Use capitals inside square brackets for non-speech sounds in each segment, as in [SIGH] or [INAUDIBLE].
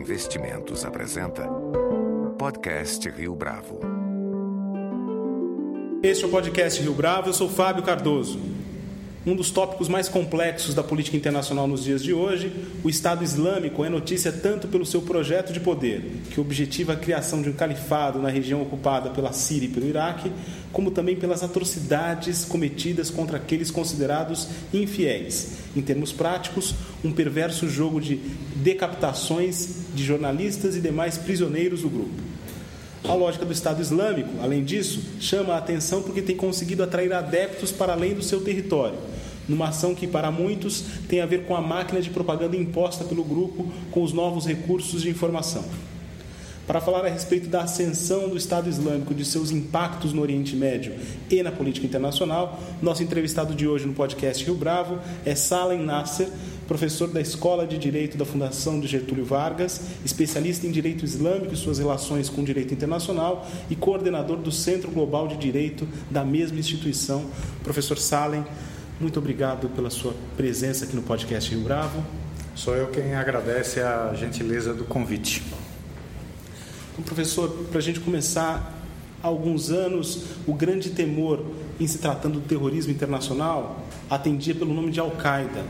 Investimentos apresenta Podcast Rio Bravo. Este é o podcast Rio Bravo, eu sou Fábio Cardoso. Um dos tópicos mais complexos da política internacional nos dias de hoje, o Estado Islâmico é notícia tanto pelo seu projeto de poder, que objetiva a criação de um califado na região ocupada pela Síria e pelo Iraque, como também pelas atrocidades cometidas contra aqueles considerados infiéis. Em termos práticos, um perverso jogo de decapitações de jornalistas e demais prisioneiros do grupo. A lógica do Estado Islâmico, além disso, chama a atenção porque tem conseguido atrair adeptos para além do seu território, numa ação que, para muitos, tem a ver com a máquina de propaganda imposta pelo grupo com os novos recursos de informação. Para falar a respeito da ascensão do Estado Islâmico, de seus impactos no Oriente Médio e na política internacional, nosso entrevistado de hoje no podcast Rio Bravo é Salem Nasser, professor da Escola de Direito da Fundação de Getúlio Vargas, especialista em direito islâmico e suas relações com o direito internacional e coordenador do Centro Global de Direito da mesma instituição. Professor Salem, muito obrigado pela sua presença aqui no podcast Rio Bravo. Sou eu quem agradece a gentileza do convite. Professor, para a gente começar, há alguns anos, o grande temor em se tratando do terrorismo internacional atendia pelo nome de Al-Qaeda.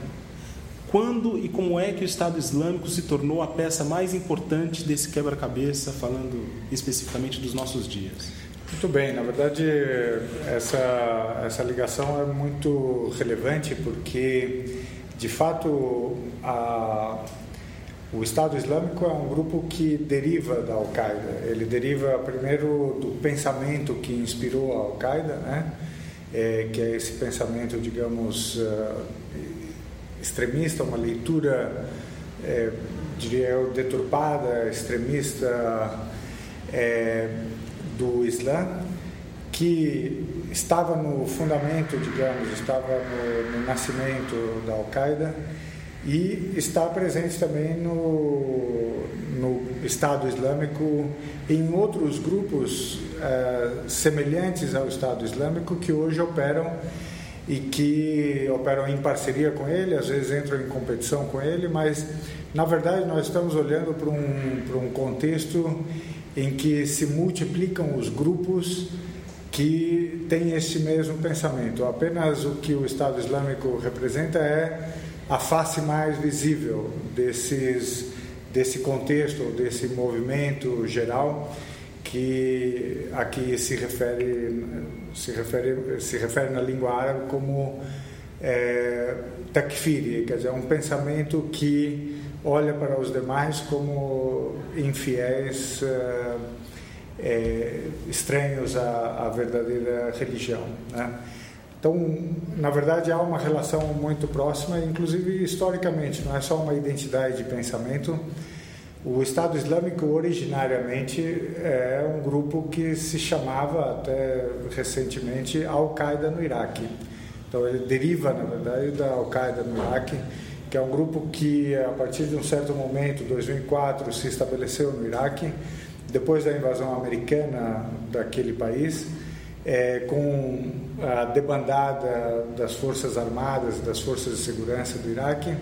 Quando e como é que o Estado Islâmico se tornou a peça mais importante desse quebra-cabeça, falando especificamente dos nossos dias? Muito bem, na verdade, essa, essa ligação é muito relevante porque, de fato, a o Estado Islâmico é um grupo que deriva da Al-Qaeda. Ele deriva primeiro do pensamento que inspirou a Al-Qaeda, né? É, que é esse pensamento, digamos, uh, extremista, uma leitura, é, diria eu, deturpada, extremista é, do Islã, que estava no fundamento, digamos, estava no, no nascimento da Al-Qaeda e está presente também no, no Estado Islâmico em outros grupos uh, semelhantes ao Estado Islâmico que hoje operam e que operam em parceria com ele, às vezes entram em competição com ele, mas na verdade nós estamos olhando para um, para um contexto em que se multiplicam os grupos que têm esse mesmo pensamento. Apenas o que o Estado Islâmico representa é a face mais visível desses, desse contexto, desse movimento geral que aqui se refere, se refere, se refere na língua árabe como é, takfiri, quer dizer, um pensamento que olha para os demais como infiéis, é, é, estranhos à, à verdadeira religião. Né? Então, na verdade, há uma relação muito próxima, inclusive historicamente, não é só uma identidade de pensamento. O Estado Islâmico, originariamente, é um grupo que se chamava, até recentemente, Al-Qaeda no Iraque. Então, ele deriva, na verdade, da Al-Qaeda no Iraque, que é um grupo que, a partir de um certo momento, 2004, se estabeleceu no Iraque, depois da invasão americana daquele país é, com a debandada das Forças Armadas, das Forças de Segurança do Iraque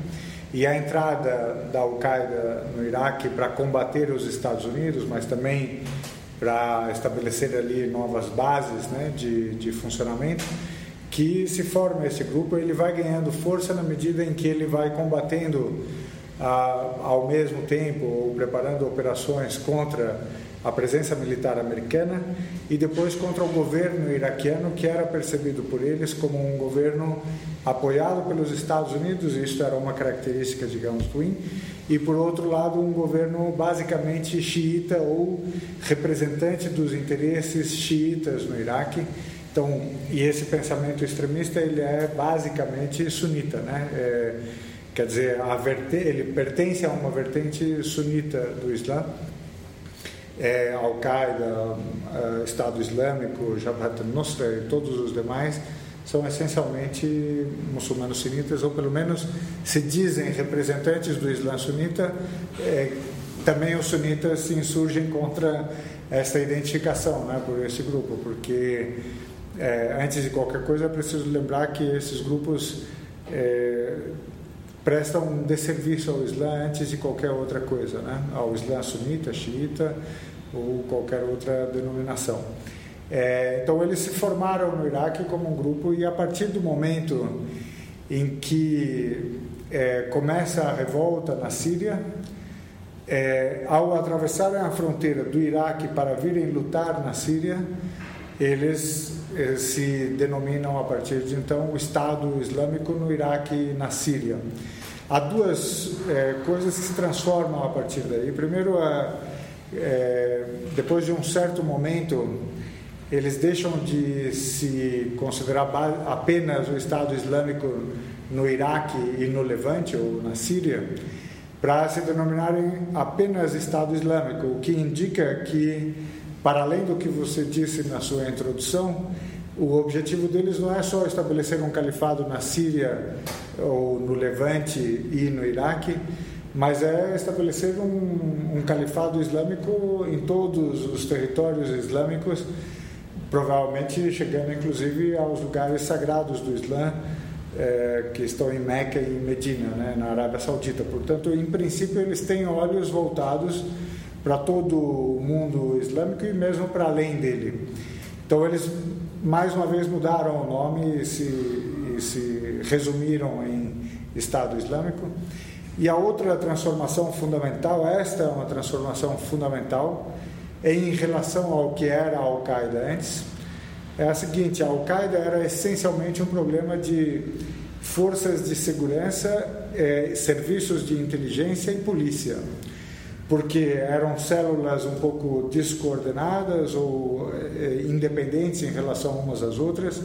e a entrada da Al-Qaeda no Iraque para combater os Estados Unidos, mas também para estabelecer ali novas bases né, de, de funcionamento, que se forma esse grupo, ele vai ganhando força na medida em que ele vai combatendo ah, ao mesmo tempo ou preparando operações contra a presença militar americana e depois contra o governo iraquiano que era percebido por eles como um governo apoiado pelos Estados Unidos, isso era uma característica, digamos, ruim, e por outro lado um governo basicamente xiita ou representante dos interesses xiitas no Iraque. Então, e esse pensamento extremista ele é basicamente sunita, né? É, quer dizer, a ele pertence a uma vertente sunita do Islã é, Al-Qaeda, é, Estado Islâmico, Jabhat al-Nusra e todos os demais são essencialmente muçulmanos sunitas, ou pelo menos se dizem representantes do Islã sunita. É, também os sunitas se insurgem contra essa identificação né, por esse grupo, porque é, antes de qualquer coisa é preciso lembrar que esses grupos prestam um desserviço ao Islã antes de qualquer outra coisa, né? ao Islã sunita, xiita ou qualquer outra denominação. É, então eles se formaram no Iraque como um grupo e a partir do momento em que é, começa a revolta na Síria, é, ao atravessarem a fronteira do Iraque para virem lutar na Síria, eles se denominam a partir de então o Estado Islâmico no Iraque e na Síria. Há duas é, coisas que se transformam a partir daí. Primeiro, é, depois de um certo momento, eles deixam de se considerar apenas o Estado Islâmico no Iraque e no Levante ou na Síria para se denominarem apenas Estado Islâmico, o que indica que, para além do que você disse na sua introdução, o objetivo deles não é só estabelecer um califado na Síria ou no Levante e no Iraque, mas é estabelecer um, um califado islâmico em todos os territórios islâmicos, provavelmente chegando inclusive aos lugares sagrados do Islã, é, que estão em Meca e Medina, né, na Arábia Saudita. Portanto, em princípio, eles têm olhos voltados para todo o mundo islâmico e mesmo para além dele. Então, eles mais uma vez mudaram o nome e se, e se resumiram em Estado Islâmico. E a outra transformação fundamental, esta é uma transformação fundamental, em relação ao que era a Al-Qaeda antes é a seguinte: a Al-Qaeda era essencialmente um problema de forças de segurança, é, serviços de inteligência e polícia, porque eram células um pouco descoordenadas ou é, independentes em relação umas às outras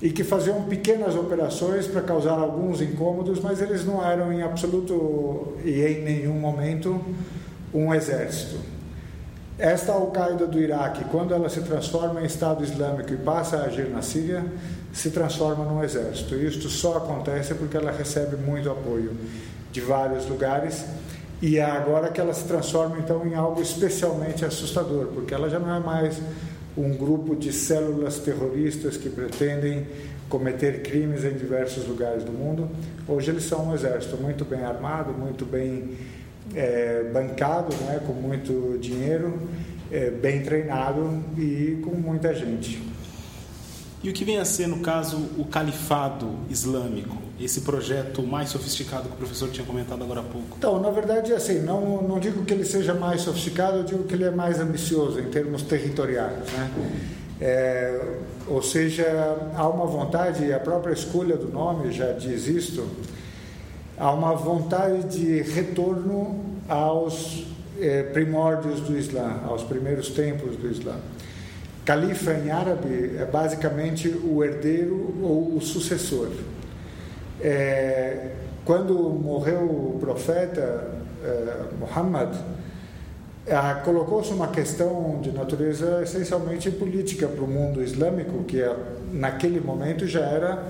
e que faziam pequenas operações para causar alguns incômodos, mas eles não eram em absoluto e em nenhum momento um exército. Esta Al-Qaeda do Iraque, quando ela se transforma em Estado Islâmico e passa a agir na Síria, se transforma num exército. Isto só acontece porque ela recebe muito apoio de vários lugares e é agora que ela se transforma então em algo especialmente assustador, porque ela já não é mais um grupo de células terroristas que pretendem cometer crimes em diversos lugares do mundo. Hoje eles são um exército muito bem armado, muito bem é, bancado, né, com muito dinheiro, é, bem treinado e com muita gente. E o que vem a ser, no caso, o califado islâmico, esse projeto mais sofisticado que o professor tinha comentado agora há pouco? Então, na verdade, assim, não, não digo que ele seja mais sofisticado, eu digo que ele é mais ambicioso em termos territoriais. Né? É, ou seja, há uma vontade, a própria escolha do nome já diz isto, há uma vontade de retorno aos eh, primórdios do Islã, aos primeiros tempos do Islã. Califa em árabe é basicamente o herdeiro ou o sucessor. É, quando morreu o profeta é, Muhammad, é, colocou-se uma questão de natureza essencialmente política para o mundo islâmico, que naquele momento já era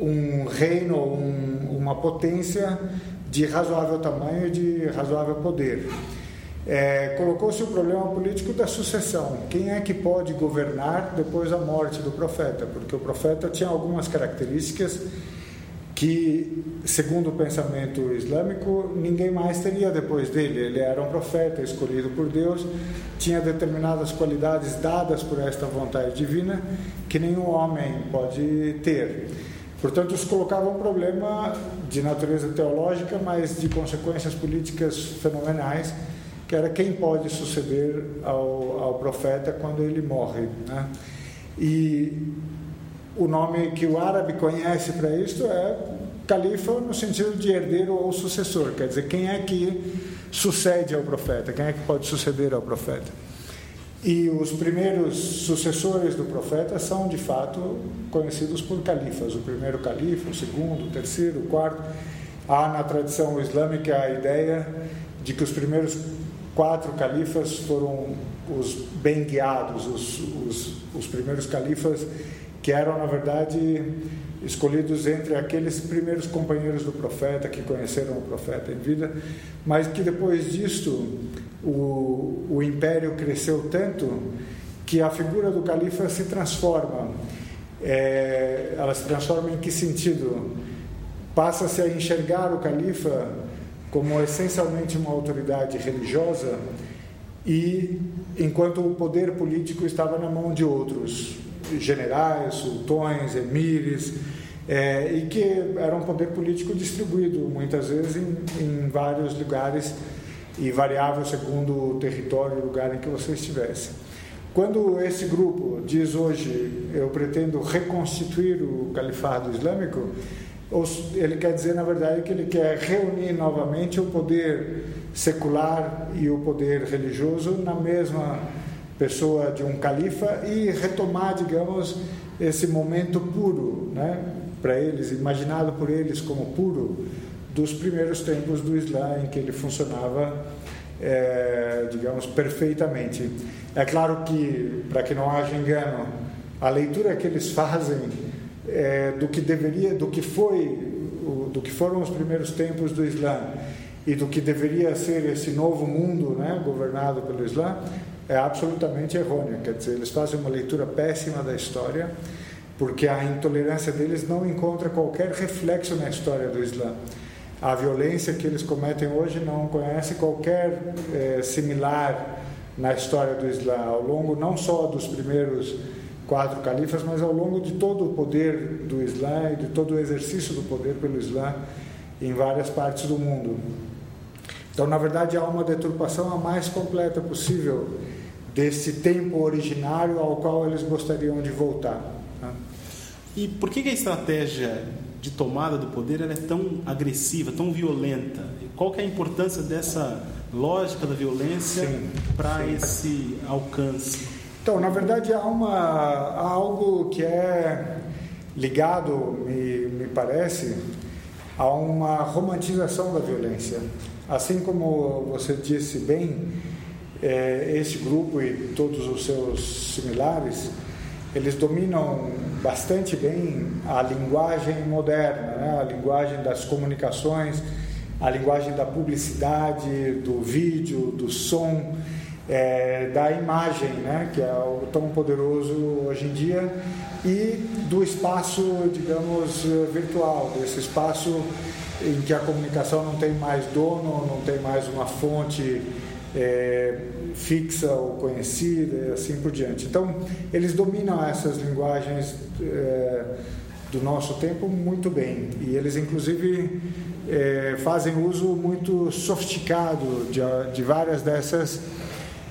um reino, um, uma potência de razoável tamanho e de razoável poder. É, Colocou-se o problema político da sucessão. Quem é que pode governar depois da morte do profeta? Porque o profeta tinha algumas características que, segundo o pensamento islâmico, ninguém mais teria depois dele. Ele era um profeta escolhido por Deus, tinha determinadas qualidades dadas por esta vontade divina que nenhum homem pode ter. Portanto, isso colocava um problema de natureza teológica, mas de consequências políticas fenomenais, que era quem pode suceder ao, ao profeta quando ele morre. Né? E o nome que o árabe conhece para isto é califa no sentido de herdeiro ou sucessor, quer dizer, quem é que sucede ao profeta, quem é que pode suceder ao profeta. E os primeiros sucessores do profeta são, de fato, conhecidos por califas. O primeiro califa, o segundo, o terceiro, o quarto. Há na tradição islâmica a ideia de que os primeiros quatro califas foram os bem guiados, os, os, os primeiros califas que eram, na verdade, escolhidos entre aqueles primeiros companheiros do profeta que conheceram o profeta em vida, mas que depois disto o, o império cresceu tanto que a figura do califa se transforma. É, ela se transforma em que sentido? passa-se a enxergar o califa como essencialmente uma autoridade religiosa e enquanto o poder político estava na mão de outros generais, sultões, emires, é, e que era um poder político distribuído muitas vezes em, em vários lugares e variável segundo o território e lugar em que você estivesse. Quando esse grupo diz hoje eu pretendo reconstituir o califado islâmico, ele quer dizer na verdade que ele quer reunir novamente o poder secular e o poder religioso na mesma pessoa de um califa e retomar, digamos, esse momento puro, né, para eles, imaginado por eles como puro, dos primeiros tempos do Islã, em que ele funcionava, é, digamos, perfeitamente. É claro que, para que não haja engano, a leitura que eles fazem é, do que deveria, do que foi, do que foram os primeiros tempos do Islã e do que deveria ser esse novo mundo, né, governado pelo Islã, é absolutamente errônea. Quer dizer, eles fazem uma leitura péssima da história, porque a intolerância deles não encontra qualquer reflexo na história do Islã. A violência que eles cometem hoje não conhece qualquer é, similar na história do Islã, ao longo não só dos primeiros quatro califas, mas ao longo de todo o poder do Islã e de todo o exercício do poder pelo Islã em várias partes do mundo. Então, na verdade, há uma deturpação a mais completa possível desse tempo originário ao qual eles gostariam de voltar. Né? E por que, a estratégia de tomada do poder é tão agressiva, tão violenta? Qual é a importância dessa lógica da violência para esse alcance? Então, na verdade, há, uma, há algo que é ligado, me, me parece, a uma romantização da violência. Assim como você disse bem, é, esse grupo e todos os seus similares, eles dominam bastante bem a linguagem moderna, né? a linguagem das comunicações, a linguagem da publicidade, do vídeo, do som é, da imagem, né, que é algo tão poderoso hoje em dia, e do espaço, digamos, virtual, desse espaço em que a comunicação não tem mais dono, não tem mais uma fonte é, fixa ou conhecida e assim por diante. Então, eles dominam essas linguagens é, do nosso tempo muito bem e eles, inclusive, é, fazem uso muito sofisticado de, de várias dessas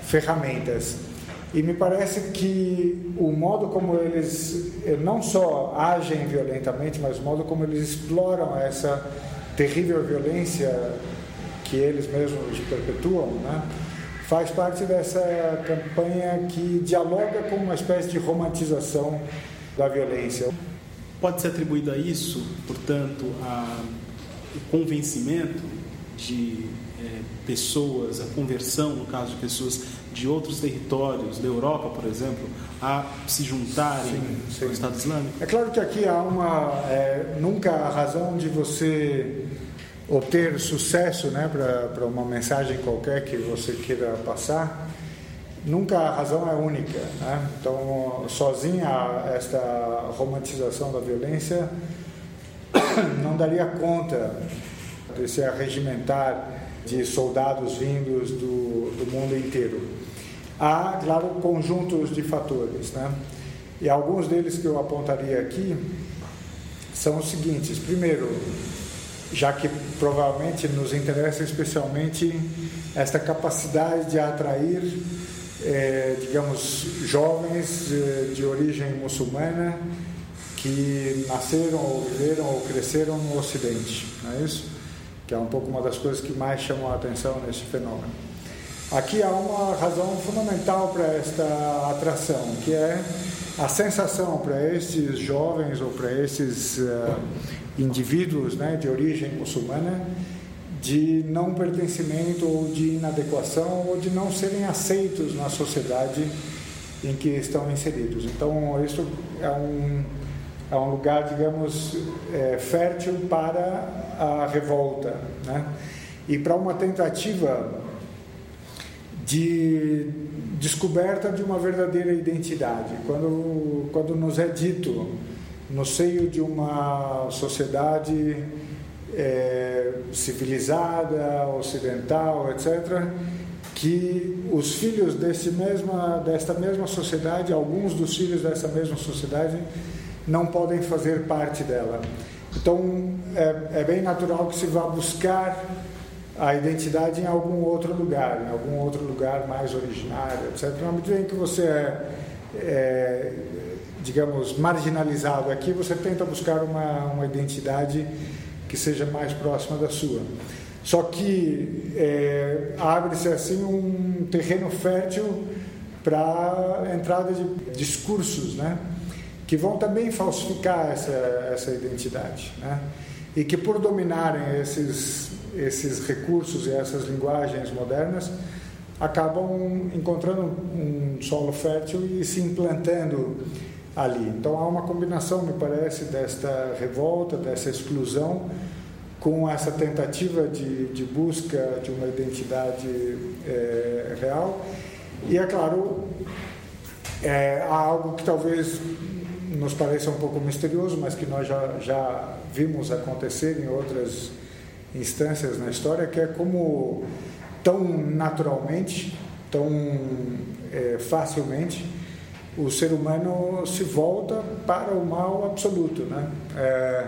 ferramentas. E me parece que o modo como eles eh, não só agem violentamente, mas o modo como eles exploram essa terrível violência que eles mesmos perpetuam, né, faz parte dessa campanha que dialoga com uma espécie de romantização da violência. Pode ser atribuído a isso, portanto, a, o convencimento de é, pessoas, a conversão, no caso de pessoas de outros territórios, da Europa, por exemplo, a se juntarem sim, sim. ao Estado Islâmico? É claro que aqui há uma. É, nunca a razão de você obter sucesso né, para uma mensagem qualquer que você queira passar, nunca a razão é única. Né? Então, sozinha, esta romantização da violência [COUGHS] não daria conta de se arregimentar de soldados vindos do, do mundo inteiro há, claro, conjuntos de fatores. Né? E alguns deles que eu apontaria aqui são os seguintes: primeiro, já que provavelmente nos interessa especialmente esta capacidade de atrair, eh, digamos, jovens eh, de origem muçulmana que nasceram ou viveram ou cresceram no Ocidente, não é isso? Que é um pouco uma das coisas que mais chamam a atenção nesse fenômeno. Aqui há uma razão fundamental para esta atração, que é a sensação para esses jovens ou para esses uh, indivíduos né, de origem muçulmana de não pertencimento ou de inadequação ou de não serem aceitos na sociedade em que estão inseridos. Então, isso é um, é um lugar, digamos, é, fértil para a revolta. Né? E para uma tentativa de descoberta de uma verdadeira identidade. Quando, quando nos é dito no seio de uma sociedade é, civilizada, ocidental, etc., que os filhos desse mesma, desta mesma sociedade, alguns dos filhos dessa mesma sociedade, não podem fazer parte dela. Então, é, é bem natural que se vá buscar a identidade em algum outro lugar, em algum outro lugar mais originário, etc. Na medida em que você é, é digamos, marginalizado aqui, você tenta buscar uma, uma identidade que seja mais próxima da sua. Só que é, abre-se assim um terreno fértil para a entrada de discursos, né? que vão também falsificar essa, essa identidade. Né? E que, por dominarem esses, esses recursos e essas linguagens modernas, acabam encontrando um solo fértil e se implantando ali. Então há uma combinação, me parece, desta revolta, dessa exclusão, com essa tentativa de, de busca de uma identidade é, real. E é claro, é, há algo que talvez nos pareça um pouco misterioso, mas que nós já, já vimos acontecer em outras instâncias na história, que é como tão naturalmente, tão é, facilmente, o ser humano se volta para o mal absoluto, né? É,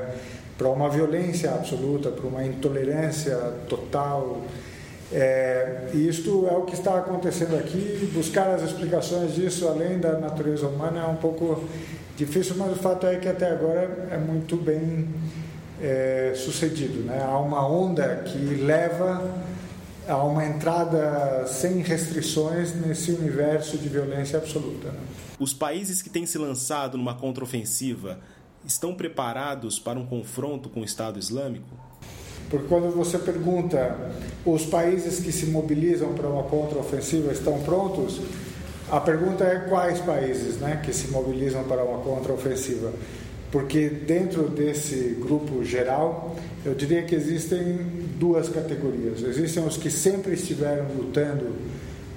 para uma violência absoluta, para uma intolerância total. É, e isto é o que está acontecendo aqui. Buscar as explicações disso além da natureza humana é um pouco difícil, mas o fato é que até agora é muito bem é, sucedido. Né? Há uma onda que leva a uma entrada sem restrições nesse universo de violência absoluta. Né? Os países que têm se lançado numa contraofensiva estão preparados para um confronto com o Estado Islâmico? Porque quando você pergunta os países que se mobilizam para uma contraofensiva estão prontos, a pergunta é quais países né, que se mobilizam para uma contraofensiva. Porque dentro desse grupo geral, eu diria que existem duas categorias. Existem os que sempre estiveram lutando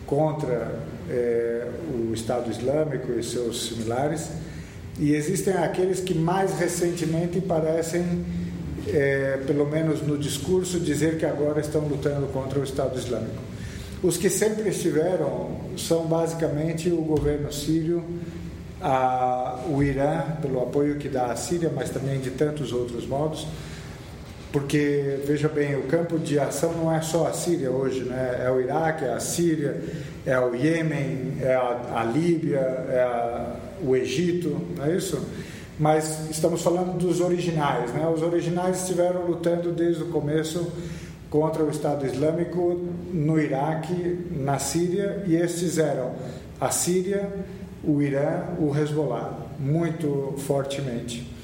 contra é, o Estado Islâmico e seus similares, e existem aqueles que mais recentemente parecem, é, pelo menos no discurso, dizer que agora estão lutando contra o Estado Islâmico. Os que sempre estiveram são basicamente o governo sírio, a, o Irã, pelo apoio que dá à Síria, mas também de tantos outros modos, porque veja bem, o campo de ação não é só a Síria hoje, né? é o Iraque, é a Síria, é o Iêmen, é a, a Líbia, é a, o Egito, não é isso? Mas estamos falando dos originais, né? Os originais estiveram lutando desde o começo contra o Estado Islâmico no Iraque, na Síria, e estes eram a Síria, o Irã, o Hezbollah, muito fortemente.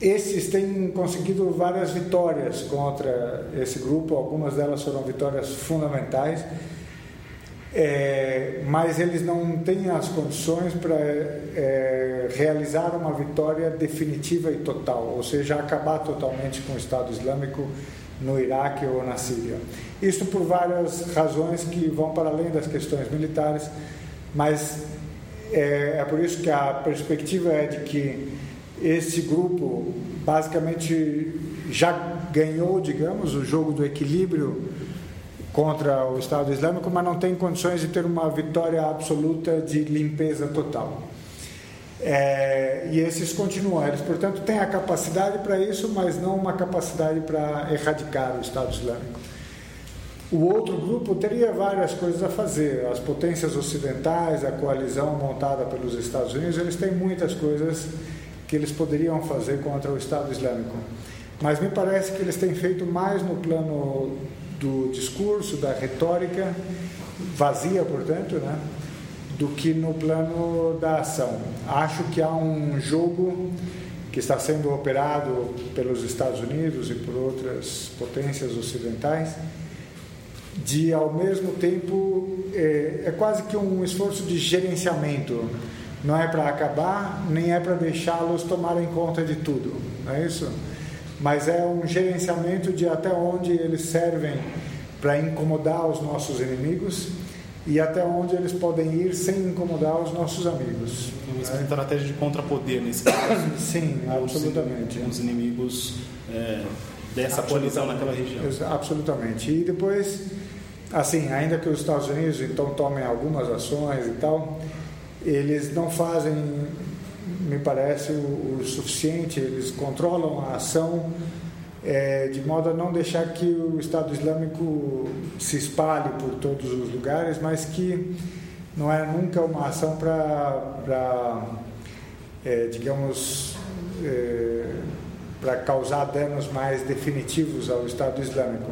Esses têm conseguido várias vitórias contra esse grupo, algumas delas foram vitórias fundamentais, é, mas eles não têm as condições para é, realizar uma vitória definitiva e total, ou seja, acabar totalmente com o Estado Islâmico no Iraque ou na Síria. Isso por várias razões que vão para além das questões militares, mas é, é por isso que a perspectiva é de que esse grupo basicamente já ganhou, digamos, o jogo do equilíbrio contra o Estado Islâmico, mas não tem condições de ter uma vitória absoluta de limpeza total. É, e esses continuam, eles, portanto, têm a capacidade para isso, mas não uma capacidade para erradicar o Estado Islâmico. O outro grupo teria várias coisas a fazer. As potências ocidentais, a coalizão montada pelos Estados Unidos, eles têm muitas coisas que eles poderiam fazer contra o Estado Islâmico. Mas me parece que eles têm feito mais no plano do discurso, da retórica, vazia, portanto, né, do que no plano da ação. Acho que há um jogo que está sendo operado pelos Estados Unidos e por outras potências ocidentais de ao mesmo tempo é, é quase que um esforço de gerenciamento não é para acabar nem é para deixá-los tomarem conta de tudo não é isso mas é um gerenciamento de até onde eles servem para incomodar os nossos inimigos e até onde eles podem ir sem incomodar os nossos amigos. Uma estratégia de contrapoder nesse caso. [COUGHS] Sim, absolutamente. Os inimigos é, dessa coalizão naquela região. Absolutamente. E depois, assim, ainda que os Estados Unidos então tomem algumas ações e tal, eles não fazem, me parece, o, o suficiente, eles controlam a ação é, de modo a não deixar que o Estado Islâmico se espalhe por todos os lugares, mas que não é nunca uma ação para, é, digamos, é, para causar danos mais definitivos ao Estado Islâmico.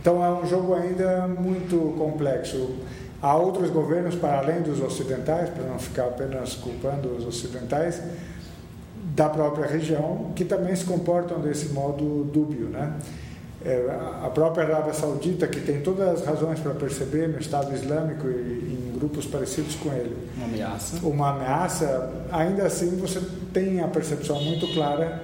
Então é um jogo ainda muito complexo. Há outros governos, para além dos ocidentais, para não ficar apenas culpando os ocidentais, da própria região, que também se comportam desse modo dúbio. Né? É, a própria Arábia Saudita, que tem todas as razões para perceber no Estado Islâmico e em grupos parecidos com ele uma ameaça, uma ameaça ainda assim você tem a percepção muito clara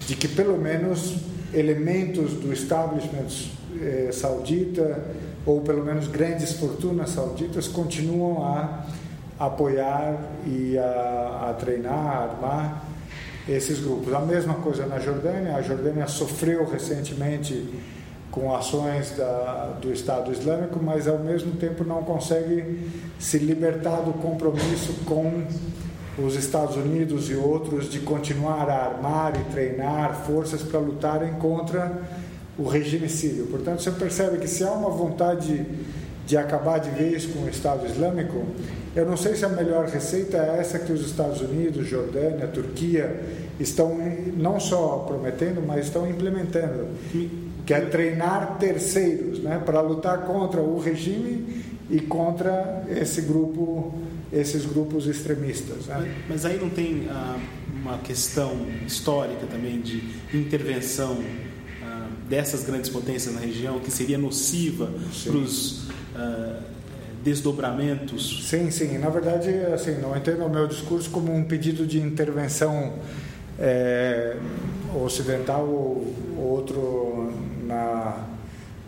de que pelo menos elementos do establishment eh, saudita ou pelo menos grandes fortunas sauditas continuam a apoiar e a, a treinar, a armar esses grupos. A mesma coisa na Jordânia. A Jordânia sofreu recentemente com ações da, do Estado Islâmico, mas ao mesmo tempo não consegue se libertar do compromisso com os Estados Unidos e outros de continuar a armar e treinar forças para lutarem contra o regime sírio. Portanto, você percebe que se há uma vontade de acabar de vez com o Estado Islâmico, eu não sei se a melhor receita é essa que os Estados Unidos, Jordânia, Turquia estão não só prometendo, mas estão implementando, que é treinar terceiros, né, para lutar contra o regime e contra esse grupo, esses grupos extremistas. Né? Mas, aí não tem ah, uma questão histórica também de intervenção ah, dessas grandes potências na região que seria nociva para os ah, desdobramentos? Sim, sim. Na verdade, assim, não entendo o meu discurso como um pedido de intervenção é, ocidental ou outro na,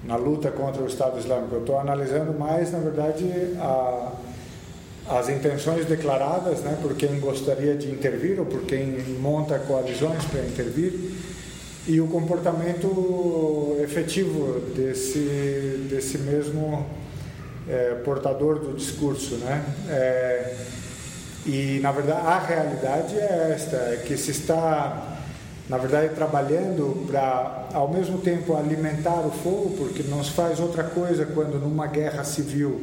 na luta contra o Estado Islâmico. Eu estou analisando mais, na verdade, a, as intenções declaradas né, por quem gostaria de intervir ou por quem monta coalizões para intervir e o comportamento efetivo desse, desse mesmo é, portador do discurso. Né? É, e, na verdade, a realidade é esta, é que se está, na verdade, trabalhando para, ao mesmo tempo, alimentar o fogo, porque não se faz outra coisa quando numa guerra civil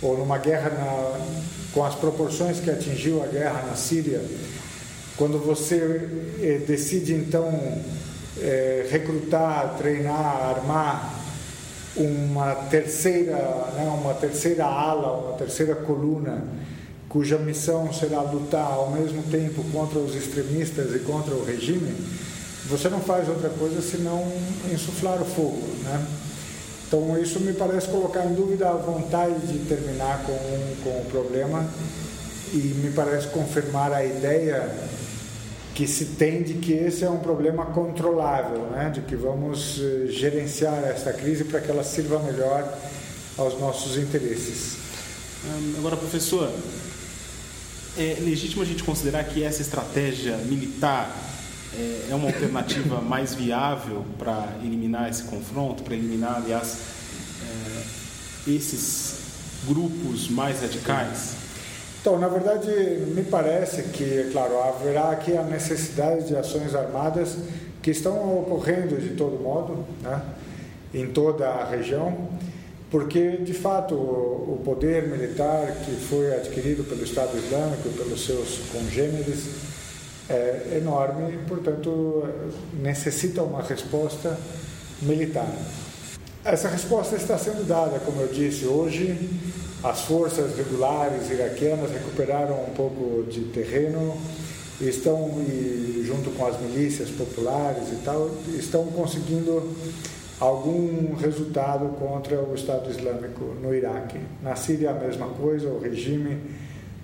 ou numa guerra na, com as proporções que atingiu a guerra na Síria, quando você eh, decide, então, eh, recrutar, treinar, armar uma terceira, né, uma terceira ala, uma terceira coluna, cuja missão será lutar ao mesmo tempo contra os extremistas e contra o regime, você não faz outra coisa senão insuflar o fogo, né? Então isso me parece colocar em dúvida a vontade de terminar com, com o problema e me parece confirmar a ideia que se tem de que esse é um problema controlável, né? de que vamos eh, gerenciar esta crise para que ela sirva melhor aos nossos interesses. Agora, professor, é legítimo a gente considerar que essa estratégia militar é, é uma alternativa [LAUGHS] mais viável para eliminar esse confronto, para eliminar, aliás, é, esses grupos mais radicais? Então, na verdade, me parece que, é claro, haverá aqui a necessidade de ações armadas que estão ocorrendo de todo modo, né, em toda a região, porque, de fato, o poder militar que foi adquirido pelo Estado Islâmico, pelos seus congêneres, é enorme e, portanto, necessita uma resposta militar. Essa resposta está sendo dada, como eu disse, hoje as forças regulares iraquianas recuperaram um pouco de terreno e estão, e, junto com as milícias populares e tal, estão conseguindo algum resultado contra o Estado Islâmico no Iraque. Na Síria a mesma coisa, o regime,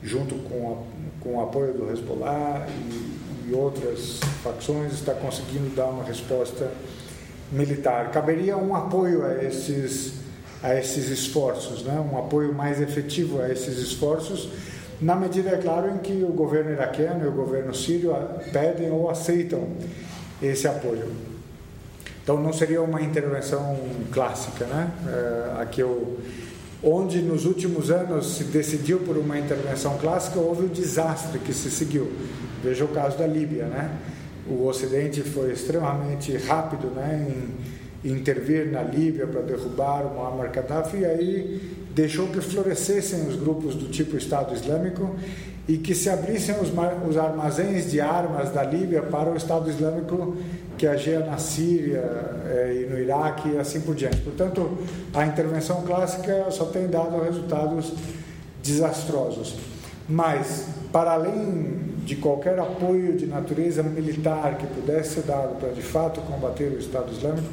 junto com, a, com o apoio do Hezbollah e, e outras facções, está conseguindo dar uma resposta militar. Caberia um apoio a esses a esses esforços, né? um apoio mais efetivo a esses esforços, na medida, é claro, em que o governo iraquiano e o governo sírio pedem ou aceitam esse apoio. Então não seria uma intervenção clássica, né? É, eu, onde nos últimos anos se decidiu por uma intervenção clássica, houve o desastre que se seguiu. Veja o caso da Líbia, né? O Ocidente foi extremamente rápido, né, em intervir na Líbia para derrubar o Muammar Gaddafi e aí deixou que florescessem os grupos do tipo Estado Islâmico e que se abrissem os, os armazéns de armas da Líbia para o Estado Islâmico que agia na Síria eh, e no Iraque e assim por diante. Portanto, a intervenção clássica só tem dado resultados desastrosos. Mas, para além de qualquer apoio de natureza militar que pudesse ser dado para de fato combater o Estado Islâmico,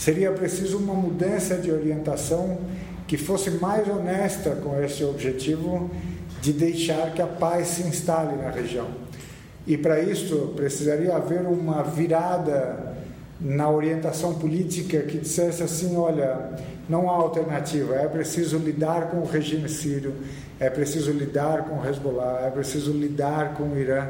seria preciso uma mudança de orientação que fosse mais honesta com esse objetivo de deixar que a paz se instale na região. E para isso precisaria haver uma virada na orientação política que dissesse assim: olha, não há alternativa, é preciso lidar com o regime sírio, é preciso lidar com o Hezbollah, é preciso lidar com o Irã,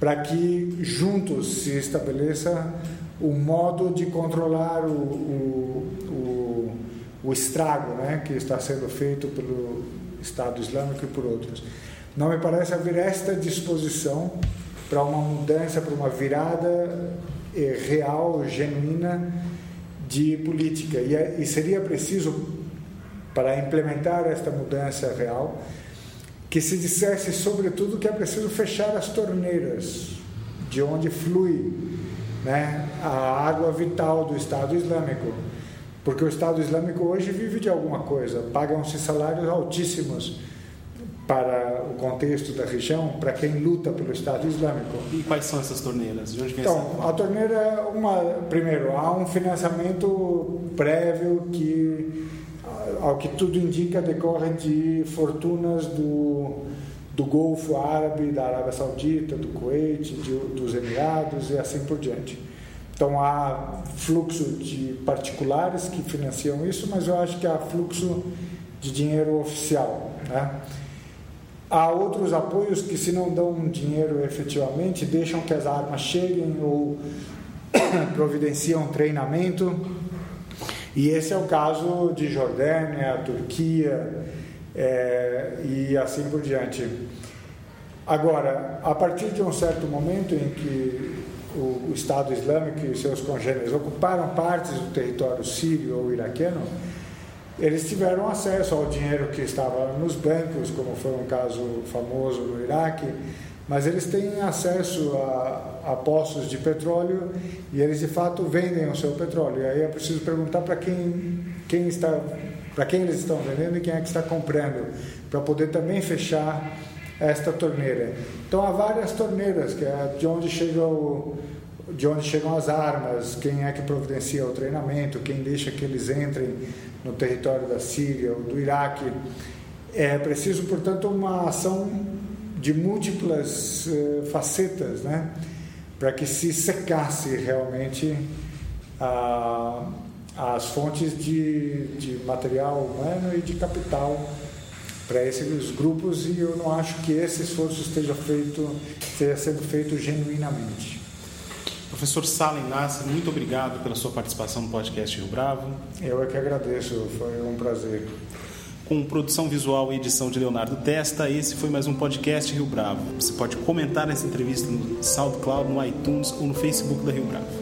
para que juntos se estabeleça o modo de controlar o, o, o, o estrago né, que está sendo feito pelo Estado Islâmico e por outros. Não me parece haver esta disposição para uma mudança, para uma virada eh, real, genuína de política. É, e seria preciso, para implementar esta mudança real, que se dissesse, sobretudo, que é preciso fechar as torneiras de onde flui né, a água vital do Estado Islâmico. Porque o Estado Islâmico hoje vive de alguma coisa, pagam-se salários altíssimos para o contexto da região, para quem luta pelo Estado Islâmico. E quais são essas torneiras? Então, essa... a torneira é uma. Primeiro, há um financiamento prévio que, ao que tudo indica, decorre de fortunas do, do Golfo Árabe, da Arábia Saudita, do Kuwait, de, dos Emirados e assim por diante. Então há fluxo de particulares que financiam isso, mas eu acho que há fluxo de dinheiro oficial. Né? Há outros apoios que, se não dão dinheiro efetivamente, deixam que as armas cheguem ou [COUGHS] providenciam treinamento. E esse é o caso de Jordânia, Turquia é, e assim por diante. Agora, a partir de um certo momento em que o, Estado Islâmico e seus congêneres ocuparam partes do território sírio ou iraquiano, eles tiveram acesso ao dinheiro que estava nos bancos, como foi um caso famoso no Iraque, mas eles têm acesso a, a poços de petróleo e eles de fato vendem o seu petróleo. E aí é preciso perguntar para quem, quem está, para quem eles estão vendendo e quem é que está comprando, para poder também fechar esta torneira. Então há várias torneiras, que é de onde chega o, de onde chegam as armas, quem é que providencia o treinamento, quem deixa que eles entrem no território da Síria ou do Iraque. É preciso, portanto, uma ação de múltiplas uh, facetas, né? para que se secasse realmente as fontes de, de material humano e de capital para esses grupos e eu não acho que esse esforço esteja feito esteja sendo feito genuinamente. Professor Salen Nasser, muito obrigado pela sua participação no podcast Rio Bravo. Eu é que agradeço, foi um prazer. Com produção visual e edição de Leonardo Testa, esse foi mais um podcast Rio Bravo. Você pode comentar essa entrevista no SoundCloud, no iTunes ou no Facebook da Rio Bravo.